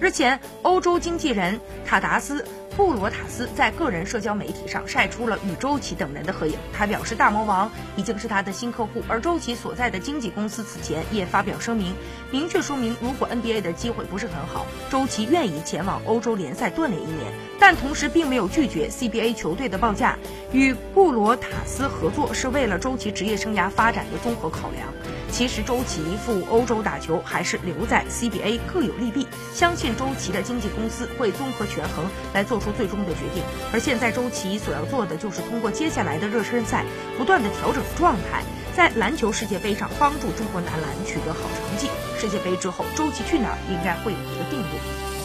日前，欧洲经纪人塔达斯。布罗塔斯在个人社交媒体上晒出了与周琦等人的合影。他表示，大魔王已经是他的新客户，而周琦所在的经纪公司此前也发表声明，明确说明如果 NBA 的机会不是很好，周琦愿意前往欧洲联赛锻炼一年，但同时并没有拒绝 CBA 球队的报价。与布罗塔斯合作是为了周琦职业生涯发展的综合考量。其实周琦赴欧洲打球还是留在 CBA 各有利弊，相信周琦的经纪公司会综合权衡来做出最终的决定。而现在周琦所要做的就是通过接下来的热身赛不断的调整状态，在篮球世界杯上帮助中国男篮取得好成绩。世界杯之后，周琦去哪儿应该会有一个定论。